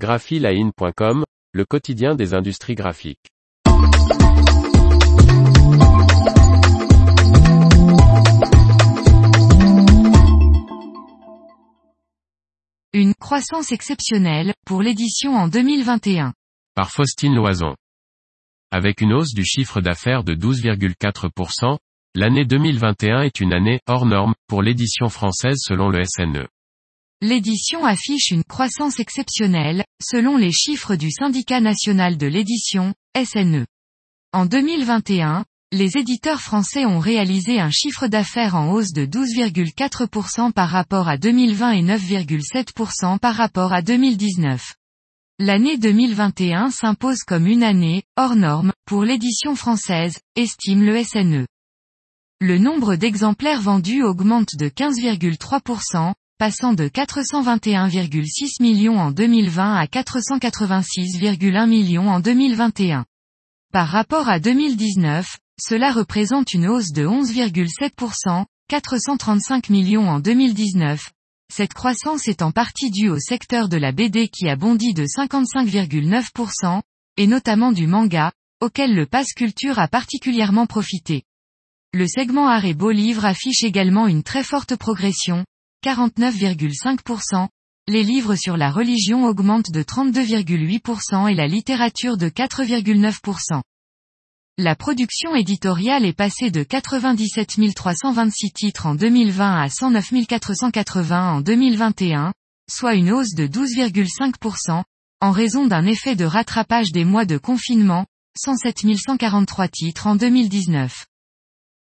graphiline.com, le quotidien des industries graphiques. Une croissance exceptionnelle pour l'édition en 2021. Par Faustine Loison. Avec une hausse du chiffre d'affaires de 12,4%, l'année 2021 est une année hors norme pour l'édition française selon le SNE. L'édition affiche une croissance exceptionnelle, selon les chiffres du syndicat national de l'édition, SNE. En 2021, les éditeurs français ont réalisé un chiffre d'affaires en hausse de 12,4% par rapport à 2020 et 9,7% par rapport à 2019. L'année 2021 s'impose comme une année, hors norme, pour l'édition française, estime le SNE. Le nombre d'exemplaires vendus augmente de 15,3%, passant de 421,6 millions en 2020 à 486,1 millions en 2021. Par rapport à 2019, cela représente une hausse de 11,7%, 435 millions en 2019. Cette croissance est en partie due au secteur de la BD qui a bondi de 55,9%, et notamment du manga, auquel le pass culture a particulièrement profité. Le segment art et beau livre affiche également une très forte progression, 49,5%, les livres sur la religion augmentent de 32,8% et la littérature de 4,9%. La production éditoriale est passée de 97 326 titres en 2020 à 109 480 en 2021, soit une hausse de 12,5%, en raison d'un effet de rattrapage des mois de confinement, 107 143 titres en 2019.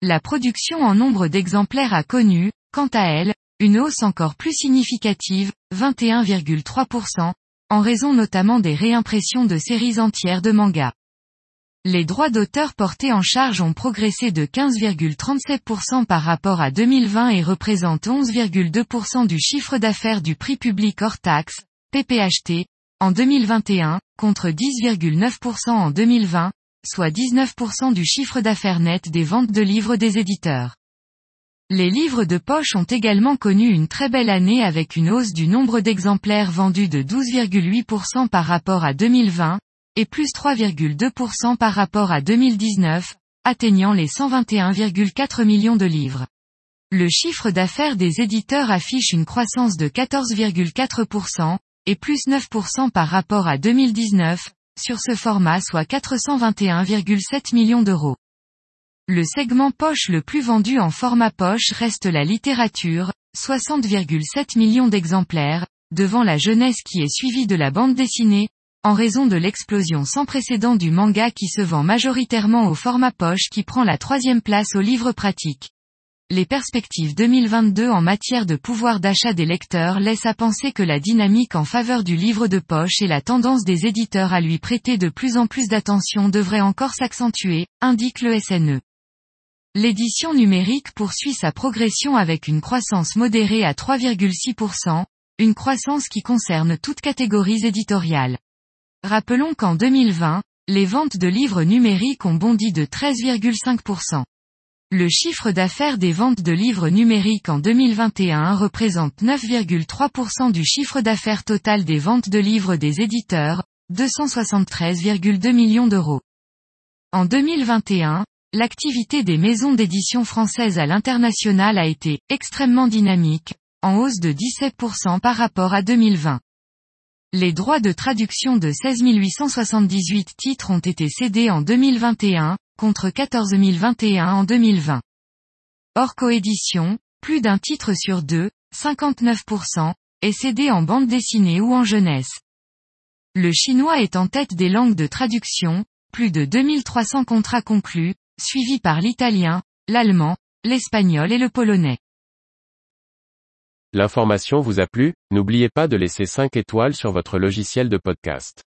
La production en nombre d'exemplaires a connu, quant à elle, une hausse encore plus significative, 21,3%, en raison notamment des réimpressions de séries entières de mangas. Les droits d'auteur portés en charge ont progressé de 15,37% par rapport à 2020 et représentent 11,2% du chiffre d'affaires du prix public hors taxe, PPHT, en 2021, contre 10,9% en 2020, soit 19% du chiffre d'affaires net des ventes de livres des éditeurs. Les livres de poche ont également connu une très belle année avec une hausse du nombre d'exemplaires vendus de 12,8% par rapport à 2020, et plus 3,2% par rapport à 2019, atteignant les 121,4 millions de livres. Le chiffre d'affaires des éditeurs affiche une croissance de 14,4%, et plus 9% par rapport à 2019, sur ce format soit 421,7 millions d'euros. Le segment poche le plus vendu en format poche reste la littérature, 60,7 millions d'exemplaires, devant la jeunesse qui est suivie de la bande dessinée, en raison de l'explosion sans précédent du manga qui se vend majoritairement au format poche qui prend la troisième place au livre pratique. Les perspectives 2022 en matière de pouvoir d'achat des lecteurs laissent à penser que la dynamique en faveur du livre de poche et la tendance des éditeurs à lui prêter de plus en plus d'attention devrait encore s'accentuer, indique le SNE. L'édition numérique poursuit sa progression avec une croissance modérée à 3,6%, une croissance qui concerne toutes catégories éditoriales. Rappelons qu'en 2020, les ventes de livres numériques ont bondi de 13,5%. Le chiffre d'affaires des ventes de livres numériques en 2021 représente 9,3% du chiffre d'affaires total des ventes de livres des éditeurs, 273,2 millions d'euros. En 2021, l'activité des maisons d'édition françaises à l'international a été extrêmement dynamique, en hausse de 17% par rapport à 2020. Les droits de traduction de 16 878 titres ont été cédés en 2021, contre 14 021 en 2020. Hors coédition, plus d'un titre sur deux, 59%, est cédé en bande dessinée ou en jeunesse. Le chinois est en tête des langues de traduction, plus de 2300 contrats conclus, suivis par l'italien, l'allemand, l'espagnol et le polonais. L'information vous a plu, n'oubliez pas de laisser 5 étoiles sur votre logiciel de podcast.